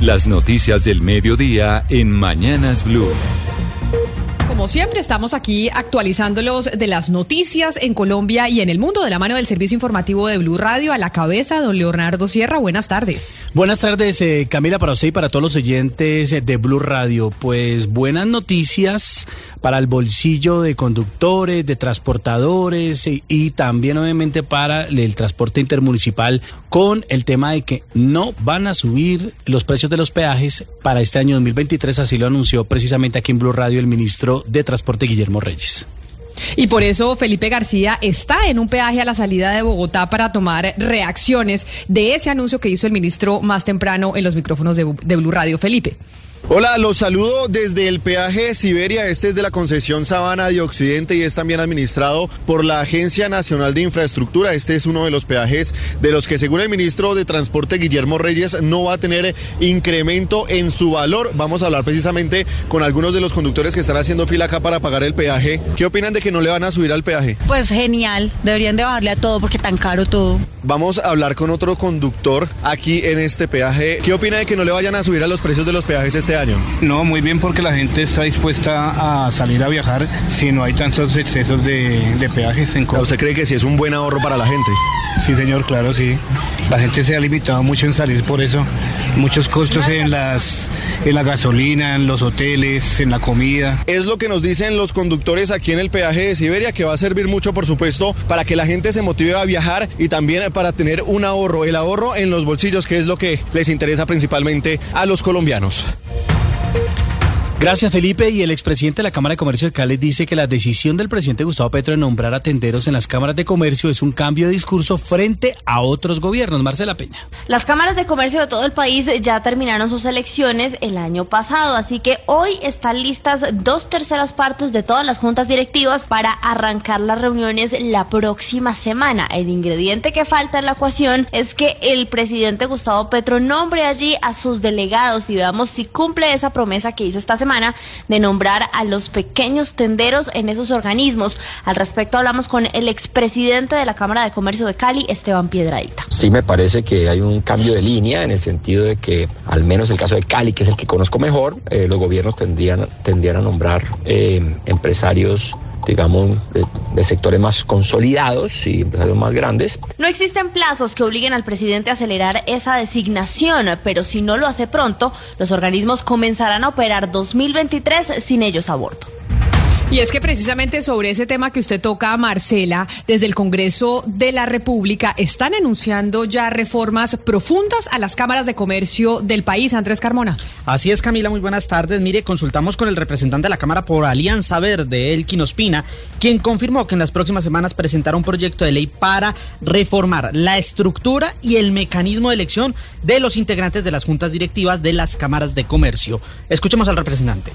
Las noticias del mediodía en Mañanas Blue. Como siempre, estamos aquí actualizándolos de las noticias en Colombia y en el mundo de la mano del servicio informativo de Blue Radio. A la cabeza, don Leonardo Sierra. Buenas tardes. Buenas tardes, eh, Camila, para usted y para todos los oyentes de Blue Radio. Pues buenas noticias para el bolsillo de conductores, de transportadores y, también, obviamente, para el transporte intermunicipal con el tema de que no van a subir los precios de los peajes para este año 2023. Así lo anunció precisamente aquí en Blue Radio el ministro de Transporte, Guillermo Reyes. Y por eso Felipe García está en un peaje a la salida de Bogotá para tomar reacciones de ese anuncio que hizo el ministro más temprano en los micrófonos de, de Blue Radio. Felipe. Hola, los saludo desde el peaje Siberia. Este es de la concesión Sabana de Occidente y es también administrado por la Agencia Nacional de Infraestructura. Este es uno de los peajes de los que, según el ministro de Transporte Guillermo Reyes, no va a tener incremento en su valor. Vamos a hablar precisamente con algunos de los conductores que están haciendo fila acá para pagar el peaje. ¿Qué opinan de que no le van a subir al peaje? Pues genial, deberían de bajarle a todo porque tan caro todo. Vamos a hablar con otro conductor aquí en este peaje. ¿Qué opina de que no le vayan a subir a los precios de los peajes este año? No, muy bien porque la gente está dispuesta a salir a viajar si no hay tantos excesos de, de peajes en ¿Usted cree que sí es un buen ahorro para la gente? Sí, señor, claro, sí. La gente se ha limitado mucho en salir por eso. Muchos costos en las en la gasolina, en los hoteles, en la comida. Es lo que nos dicen los conductores aquí en el peaje de Siberia, que va a servir mucho, por supuesto, para que la gente se motive a viajar y también para tener un ahorro, el ahorro en los bolsillos, que es lo que les interesa principalmente a los colombianos. Gracias, Felipe. Y el expresidente de la Cámara de Comercio de Cali dice que la decisión del presidente Gustavo Petro de nombrar a tenderos en las cámaras de comercio es un cambio de discurso frente a otros gobiernos. Marcela Peña. Las cámaras de comercio de todo el país ya terminaron sus elecciones el año pasado, así que hoy están listas dos terceras partes de todas las juntas directivas para arrancar las reuniones la próxima semana. El ingrediente que falta en la ecuación es que el presidente Gustavo Petro nombre allí a sus delegados y veamos si cumple esa promesa que hizo esta semana de nombrar a los pequeños tenderos en esos organismos. Al respecto hablamos con el expresidente de la Cámara de Comercio de Cali, Esteban Piedradita. Sí me parece que hay un cambio de línea en el sentido de que, al menos el caso de Cali, que es el que conozco mejor, eh, los gobiernos tendrían, tendrían a nombrar eh, empresarios digamos, de, sectores más consolidados y empresarios más grandes. No existen plazos que obliguen al presidente a acelerar esa designación, pero si no lo hace pronto, los organismos comenzarán a operar 2023 sin ellos a bordo. Y es que precisamente sobre ese tema que usted toca, Marcela, desde el Congreso de la República están anunciando ya reformas profundas a las cámaras de comercio del país. Andrés Carmona. Así es, Camila, muy buenas tardes. Mire, consultamos con el representante de la Cámara por Alianza Verde, Elkin Ospina, quien confirmó que en las próximas semanas presentará un proyecto de ley para reformar la estructura y el mecanismo de elección de los integrantes de las juntas directivas de las cámaras de comercio. Escuchemos al representante.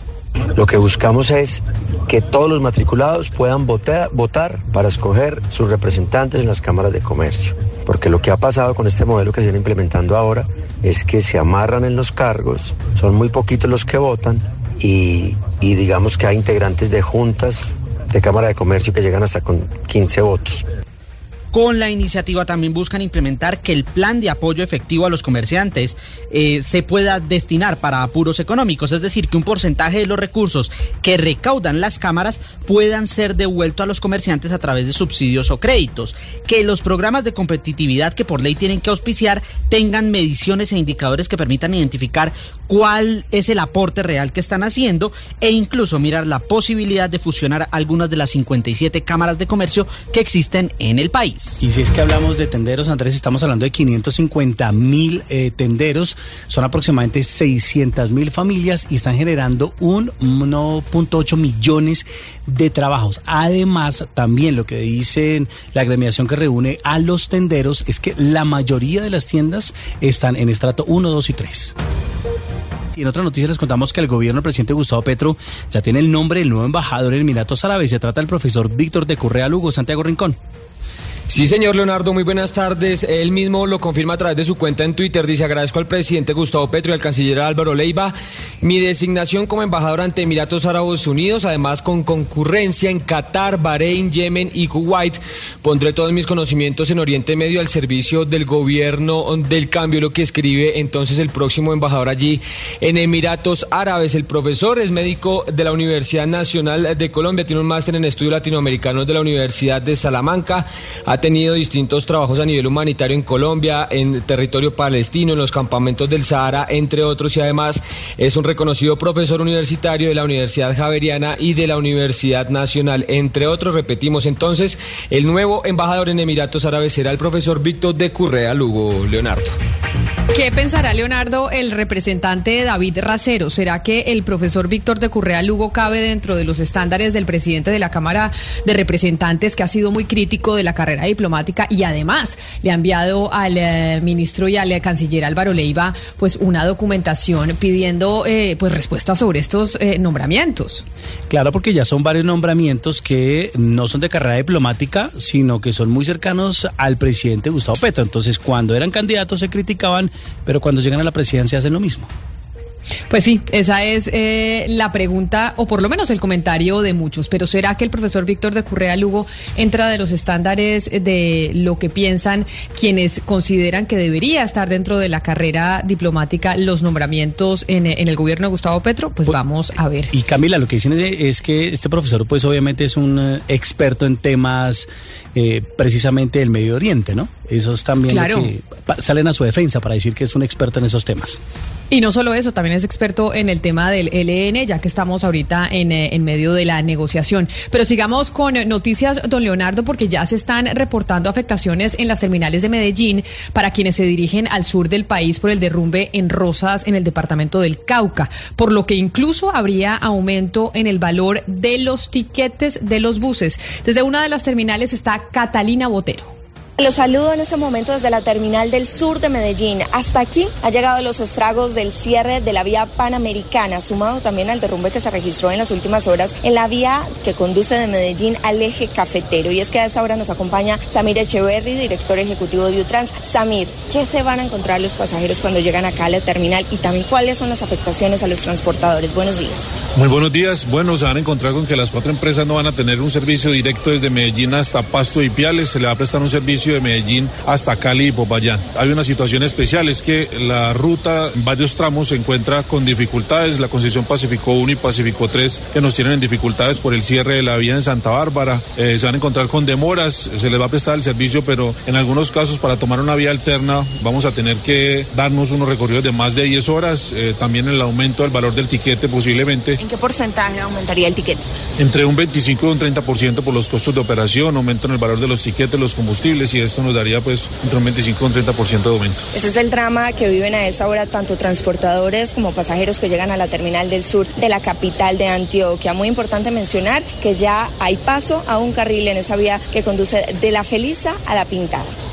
Lo que buscamos es que todos los matriculados puedan votar, para escoger sus representantes en las cámaras de comercio. Porque lo que ha pasado con este modelo que se viene implementando ahora es que se amarran en los cargos, son muy poquitos los que votan y, y digamos que hay integrantes de juntas de Cámara de Comercio que llegan hasta con 15 votos. Con la iniciativa también buscan implementar que el plan de apoyo efectivo a los comerciantes eh, se pueda destinar para apuros económicos, es decir, que un porcentaje de los recursos que recaudan las cámaras puedan ser devueltos a los comerciantes a través de subsidios o créditos, que los programas de competitividad que por ley tienen que auspiciar tengan mediciones e indicadores que permitan identificar cuál es el aporte real que están haciendo e incluso mirar la posibilidad de fusionar algunas de las 57 cámaras de comercio que existen en el país. Y si es que hablamos de tenderos, Andrés, estamos hablando de 550 mil eh, tenderos, son aproximadamente 600 mil familias y están generando un 1.8 millones de trabajos. Además, también lo que dicen la agremiación que reúne a los tenderos es que la mayoría de las tiendas están en estrato 1, 2 y 3. Y en otra noticia les contamos que el gobierno del presidente Gustavo Petro ya tiene el nombre del nuevo embajador en Emiratos Árabes. Se trata del profesor Víctor de Correa Lugo, Santiago Rincón. Sí, señor Leonardo, muy buenas tardes. Él mismo lo confirma a través de su cuenta en Twitter. Dice, agradezco al presidente Gustavo Petro y al canciller Álvaro Leiva mi designación como embajador ante Emiratos Árabes Unidos, además con concurrencia en Qatar, Bahrein, Yemen y Kuwait. Pondré todos mis conocimientos en Oriente Medio al servicio del gobierno del cambio, lo que escribe entonces el próximo embajador allí en Emiratos Árabes. El profesor es médico de la Universidad Nacional de Colombia, tiene un máster en estudios latinoamericanos de la Universidad de Salamanca tenido distintos trabajos a nivel humanitario en Colombia, en territorio palestino, en los campamentos del Sahara, entre otros, y además es un reconocido profesor universitario de la Universidad Javeriana y de la Universidad Nacional, entre otros. Repetimos entonces, el nuevo embajador en Emiratos Árabes será el profesor Víctor de Currea Lugo, Leonardo. ¿Qué pensará Leonardo, el representante de David Racero? ¿Será que el profesor Víctor de Currea Lugo cabe dentro de los estándares del presidente de la Cámara de Representantes, que ha sido muy crítico de la carrera diplomática y además le ha enviado al eh, ministro y al eh, canciller Álvaro Leiva pues una documentación pidiendo eh, pues respuestas sobre estos eh, nombramientos? Claro, porque ya son varios nombramientos que no son de carrera diplomática, sino que son muy cercanos al presidente Gustavo Petro. Entonces, cuando eran candidatos se criticaban, pero cuando llegan a la presidencia hacen lo mismo. Pues sí, esa es eh, la pregunta, o por lo menos el comentario de muchos. Pero ¿será que el profesor Víctor de Currea Lugo entra de los estándares de lo que piensan quienes consideran que debería estar dentro de la carrera diplomática los nombramientos en, en el gobierno de Gustavo Petro? Pues vamos a ver. Y Camila, lo que dicen es que este profesor, pues obviamente es un eh, experto en temas eh, precisamente del Medio Oriente, ¿no? Esos también Claro. que salen a su defensa para decir que es un experto en esos temas. Y no solo eso, también es experto en el tema del LN, ya que estamos ahorita en, eh, en medio de la negociación. Pero sigamos con noticias, don Leonardo, porque ya se están reportando afectaciones en las terminales de Medellín para quienes se dirigen al sur del país por el derrumbe en Rosas, en el departamento del Cauca, por lo que incluso habría aumento en el valor de los tiquetes de los buses. Desde una de las terminales está Catalina Botero. Los saludo en este momento desde la terminal del sur de Medellín. Hasta aquí ha llegado los estragos del cierre de la vía panamericana, sumado también al derrumbe que se registró en las últimas horas en la vía que conduce de Medellín al eje cafetero. Y es que a esa hora nos acompaña Samir Echeverry, director ejecutivo de Utrans. Samir, ¿qué se van a encontrar los pasajeros cuando llegan acá a la terminal? Y también cuáles son las afectaciones a los transportadores. Buenos días. Muy buenos días. Bueno, se van a encontrar con que las cuatro empresas no van a tener un servicio directo desde Medellín hasta Pasto y Piales. Se le va a prestar un servicio de Medellín hasta Cali y Popayán. Hay una situación especial, es que la ruta en varios tramos se encuentra con dificultades. La concesión Pacífico 1 y Pacífico 3 que nos tienen en dificultades por el cierre de la vía en Santa Bárbara. Eh, se van a encontrar con demoras. Se les va a prestar el servicio, pero en algunos casos para tomar una vía alterna vamos a tener que darnos unos recorridos de más de 10 horas. Eh, también el aumento del valor del tiquete posiblemente ¿En qué porcentaje aumentaría el tiquete? entre un 25 y un 30% por los costos de operación, aumento en el valor de los tiquetes, los combustibles y esto nos daría pues entre un 25 y un 30% de aumento. Ese es el drama que viven a esa hora tanto transportadores como pasajeros que llegan a la terminal del sur de la capital de Antioquia. Muy importante mencionar que ya hay paso a un carril en esa vía que conduce de la Feliza a la Pintada.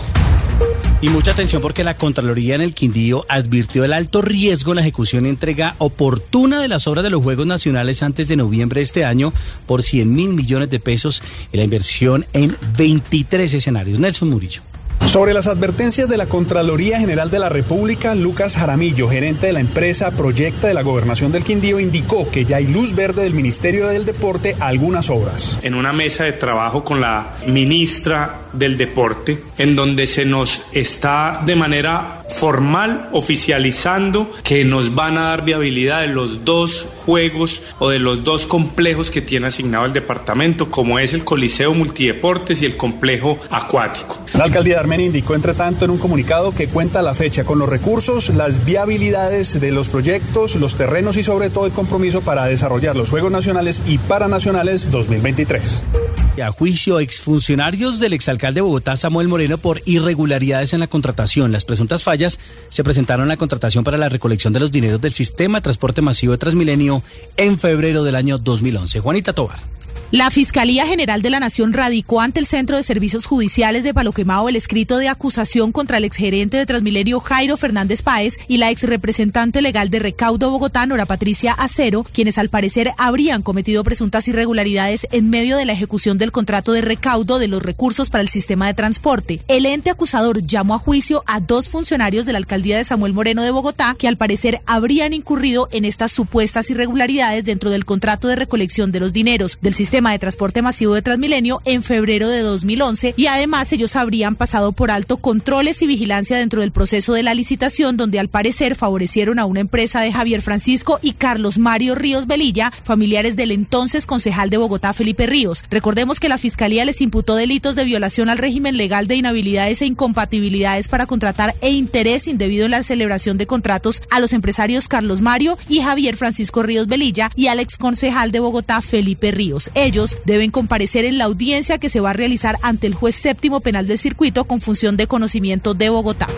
Y mucha atención porque la Contraloría en el Quindío advirtió el alto riesgo en la ejecución y entrega oportuna de las obras de los Juegos Nacionales antes de noviembre de este año por 100 mil millones de pesos y la inversión en 23 escenarios. Nelson Murillo. Sobre las advertencias de la Contraloría General de la República, Lucas Jaramillo, gerente de la empresa Proyecta de la Gobernación del Quindío, indicó que ya hay luz verde del Ministerio del Deporte a algunas obras. en una mesa de trabajo con la ministra del Deporte, en donde se nos está de manera formal oficializando que nos van a dar viabilidad de los dos juegos o de los dos complejos que tiene asignado el departamento, como es el Coliseo Multideportes y el complejo acuático. La alcaldía de Armenia indicó, entre tanto, en un comunicado que cuenta la fecha con los recursos, las viabilidades de los proyectos, los terrenos y sobre todo el compromiso para desarrollar los Juegos Nacionales y Paranacionales 2023. A juicio exfuncionarios del exalcalde de Bogotá, Samuel Moreno, por irregularidades en la contratación. Las presuntas fallas se presentaron en la contratación para la recolección de los dineros del sistema de transporte masivo de Transmilenio en febrero del año 2011. Juanita Tobar. La Fiscalía General de la Nación radicó ante el Centro de Servicios Judiciales de Palo Quemado el escrito de acusación contra el exgerente de Transmilenio Jairo Fernández Páez y la exrepresentante legal de Recaudo Bogotá, Nora Patricia Acero, quienes al parecer habrían cometido presuntas irregularidades en medio de la ejecución del contrato de recaudo de los recursos para el sistema de transporte. El ente acusador llamó a juicio a dos funcionarios de la alcaldía de Samuel Moreno de Bogotá que al parecer habrían incurrido en estas supuestas irregularidades dentro del contrato de recolección de los dineros del sistema de transporte masivo de Transmilenio en febrero de 2011 y además ellos habrían pasado por alto controles y vigilancia dentro del proceso de la licitación donde al parecer favorecieron a una empresa de Javier Francisco y Carlos Mario Ríos Velilla, familiares del entonces concejal de Bogotá Felipe Ríos. Recordemos que la Fiscalía les imputó delitos de violación al régimen legal de inhabilidades e incompatibilidades para contratar e interés indebido en la celebración de contratos a los empresarios Carlos Mario y Javier Francisco Ríos Velilla y al exconcejal de Bogotá Felipe Ríos. Ellos deben comparecer en la audiencia que se va a realizar ante el juez séptimo penal del circuito con función de conocimiento de Bogotá.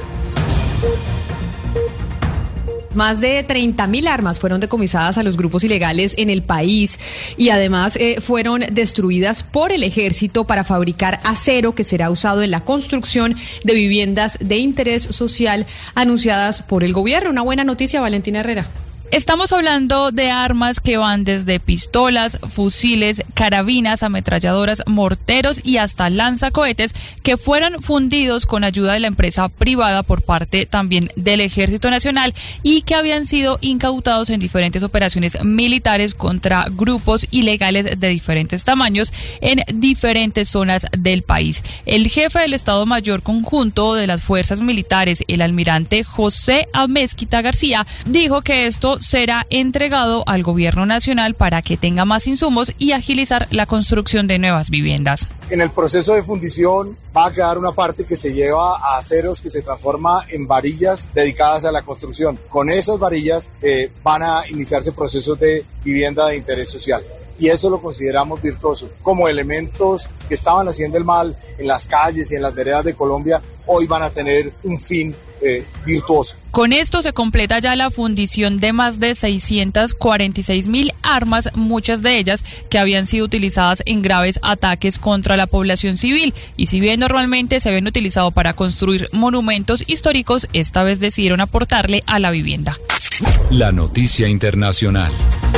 Más de 30.000 armas fueron decomisadas a los grupos ilegales en el país y además eh, fueron destruidas por el ejército para fabricar acero que será usado en la construcción de viviendas de interés social anunciadas por el gobierno. Una buena noticia, Valentina Herrera. Estamos hablando de armas que van desde pistolas, fusiles, carabinas, ametralladoras, morteros y hasta lanzacohetes que fueran fundidos con ayuda de la empresa privada por parte también del Ejército Nacional y que habían sido incautados en diferentes operaciones militares contra grupos ilegales de diferentes tamaños en diferentes zonas del país. El jefe del Estado Mayor Conjunto de las Fuerzas Militares, el almirante José Amezquita García, dijo que esto será entregado al gobierno nacional para que tenga más insumos y agilizar la construcción de nuevas viviendas. En el proceso de fundición va a quedar una parte que se lleva a aceros que se transforma en varillas dedicadas a la construcción. Con esas varillas eh, van a iniciarse procesos de vivienda de interés social y eso lo consideramos virtuoso. Como elementos que estaban haciendo el mal en las calles y en las veredas de Colombia, hoy van a tener un fin eh, virtuoso. Con esto se completa ya la fundición de más de 646 mil armas, muchas de ellas que habían sido utilizadas en graves ataques contra la población civil. Y si bien normalmente se habían utilizado para construir monumentos históricos, esta vez decidieron aportarle a la vivienda. La noticia internacional.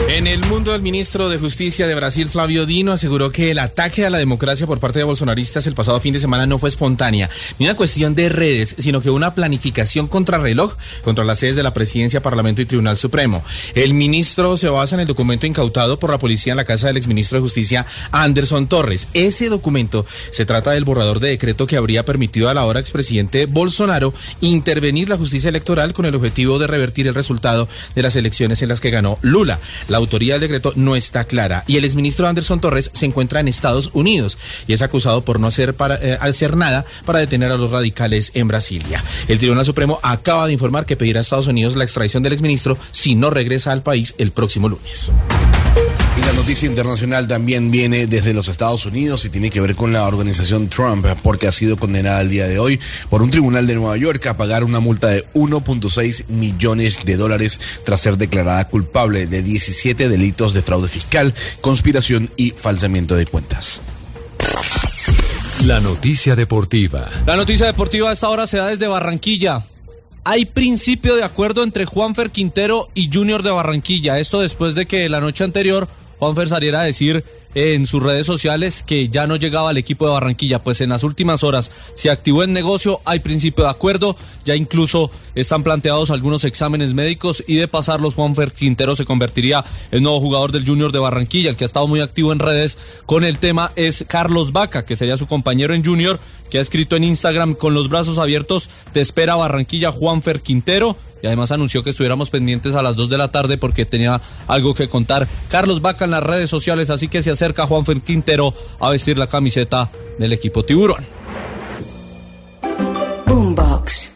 En el mundo, el ministro de Justicia de Brasil, Flavio Dino, aseguró que el ataque a la democracia por parte de bolsonaristas el pasado fin de semana no fue espontánea, ni una cuestión de redes, sino que una planificación contrarreloj contra las sedes de la Presidencia, Parlamento y Tribunal Supremo. El ministro se basa en el documento incautado por la policía en la casa del exministro de Justicia, Anderson Torres. Ese documento se trata del borrador de decreto que habría permitido a la ahora expresidente Bolsonaro intervenir la justicia electoral con el objetivo de revertir el resultado de las elecciones en las que ganó Lula. La autoría del decreto no está clara y el exministro Anderson Torres se encuentra en Estados Unidos y es acusado por no hacer, eh, hacer nada para detener a los radicales en Brasilia. El Tribunal Supremo acaba de informar que pedirá a Estados Unidos la extradición del exministro si no regresa al país el próximo lunes. Y la noticia internacional también viene desde los Estados Unidos y tiene que ver con la organización Trump, porque ha sido condenada el día de hoy por un tribunal de Nueva York a pagar una multa de 1.6 millones de dólares tras ser declarada culpable de 17 delitos de fraude fiscal, conspiración y falsamiento de cuentas. La noticia deportiva. La noticia deportiva a esta hora se da desde Barranquilla. Hay principio de acuerdo entre Juanfer Quintero y Junior de Barranquilla. Esto después de que la noche anterior Juanfer saliera a decir en sus redes sociales que ya no llegaba al equipo de Barranquilla. Pues en las últimas horas se activó el negocio, hay principio de acuerdo, ya incluso están planteados algunos exámenes médicos y de pasarlos Juanfer Quintero se convertiría en nuevo jugador del Junior de Barranquilla. El que ha estado muy activo en redes con el tema es Carlos Vaca, que sería su compañero en Junior, que ha escrito en Instagram con los brazos abiertos, te espera Barranquilla Juanfer Quintero y además anunció que estuviéramos pendientes a las 2 de la tarde porque tenía algo que contar. Carlos Vaca en las redes sociales, así que se acerca Juanfer Quintero a vestir la camiseta del equipo Tiburón. Boombox.